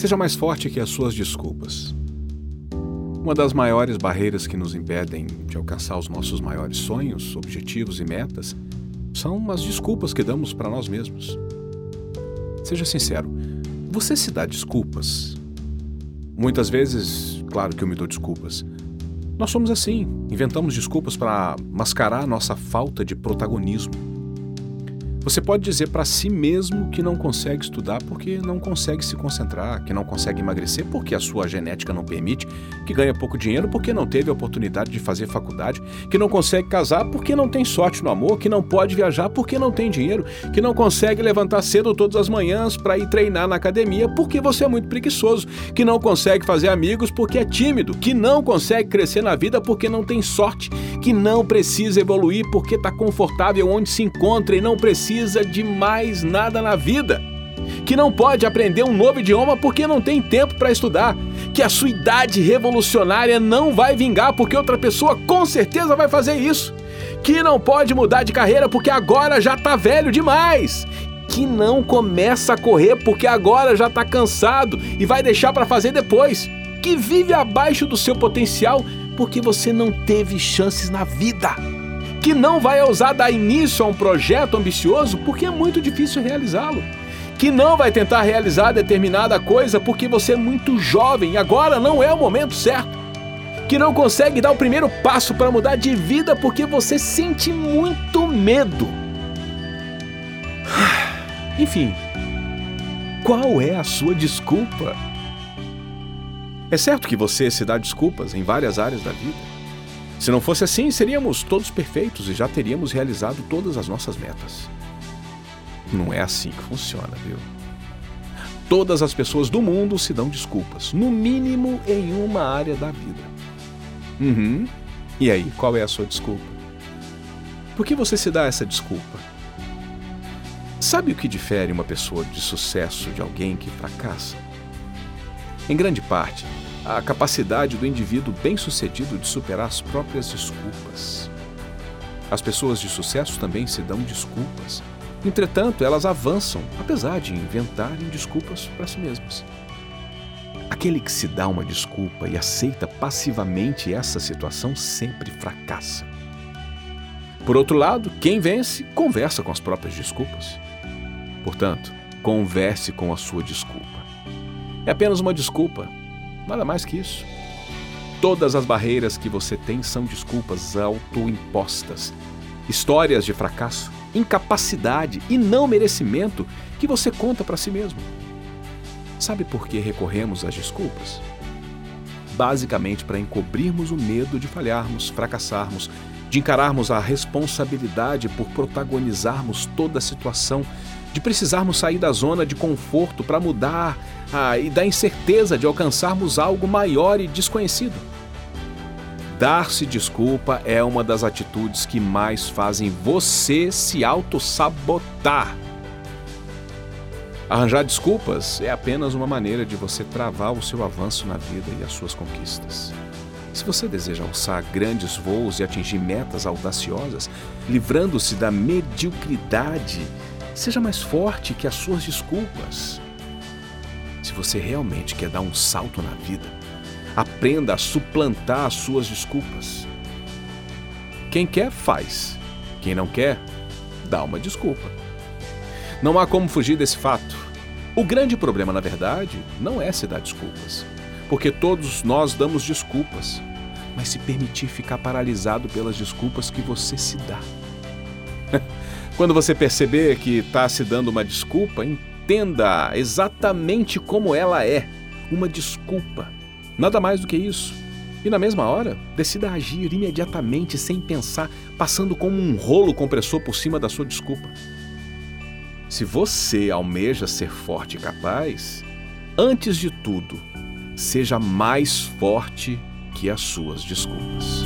Seja mais forte que as suas desculpas. Uma das maiores barreiras que nos impedem de alcançar os nossos maiores sonhos, objetivos e metas são as desculpas que damos para nós mesmos. Seja sincero, você se dá desculpas? Muitas vezes, claro que eu me dou desculpas. Nós somos assim, inventamos desculpas para mascarar nossa falta de protagonismo. Você pode dizer para si mesmo que não consegue estudar porque não consegue se concentrar, que não consegue emagrecer porque a sua genética não permite, que ganha pouco dinheiro porque não teve a oportunidade de fazer faculdade, que não consegue casar porque não tem sorte no amor, que não pode viajar porque não tem dinheiro, que não consegue levantar cedo todas as manhãs para ir treinar na academia porque você é muito preguiçoso, que não consegue fazer amigos porque é tímido, que não consegue crescer na vida porque não tem sorte, que não precisa evoluir porque está confortável onde se encontra e não precisa precisa de mais nada na vida. Que não pode aprender um novo idioma porque não tem tempo para estudar. Que a sua idade revolucionária não vai vingar porque outra pessoa com certeza vai fazer isso. Que não pode mudar de carreira porque agora já tá velho demais. Que não começa a correr porque agora já tá cansado e vai deixar para fazer depois. Que vive abaixo do seu potencial porque você não teve chances na vida que não vai ousar dar início a um projeto ambicioso porque é muito difícil realizá-lo. Que não vai tentar realizar determinada coisa porque você é muito jovem e agora não é o momento certo. Que não consegue dar o primeiro passo para mudar de vida porque você sente muito medo. Enfim, qual é a sua desculpa? É certo que você se dá desculpas em várias áreas da vida. Se não fosse assim, seríamos todos perfeitos e já teríamos realizado todas as nossas metas. Não é assim que funciona, viu? Todas as pessoas do mundo se dão desculpas, no mínimo em uma área da vida. Uhum. E aí, qual é a sua desculpa? Por que você se dá essa desculpa? Sabe o que difere uma pessoa de sucesso de alguém que fracassa? Em grande parte, a capacidade do indivíduo bem-sucedido de superar as próprias desculpas. As pessoas de sucesso também se dão desculpas. Entretanto, elas avançam, apesar de inventarem desculpas para si mesmas. Aquele que se dá uma desculpa e aceita passivamente essa situação sempre fracassa. Por outro lado, quem vence conversa com as próprias desculpas. Portanto, converse com a sua desculpa. É apenas uma desculpa, Nada mais que isso. Todas as barreiras que você tem são desculpas autoimpostas, histórias de fracasso, incapacidade e não merecimento que você conta para si mesmo. Sabe por que recorremos às desculpas? Basicamente para encobrirmos o medo de falharmos, fracassarmos, de encararmos a responsabilidade por protagonizarmos toda a situação de precisarmos sair da zona de conforto para mudar ah, e da incerteza de alcançarmos algo maior e desconhecido. Dar-se desculpa é uma das atitudes que mais fazem você se auto-sabotar. Arranjar desculpas é apenas uma maneira de você travar o seu avanço na vida e as suas conquistas. Se você deseja alçar grandes voos e atingir metas audaciosas, livrando-se da mediocridade Seja mais forte que as suas desculpas. Se você realmente quer dar um salto na vida, aprenda a suplantar as suas desculpas. Quem quer, faz. Quem não quer, dá uma desculpa. Não há como fugir desse fato. O grande problema, na verdade, não é se dar desculpas, porque todos nós damos desculpas, mas se permitir ficar paralisado pelas desculpas que você se dá. Quando você perceber que está se dando uma desculpa, entenda exatamente como ela é. Uma desculpa. Nada mais do que isso. E na mesma hora, decida agir imediatamente, sem pensar, passando como um rolo compressor por cima da sua desculpa. Se você almeja ser forte e capaz, antes de tudo, seja mais forte que as suas desculpas.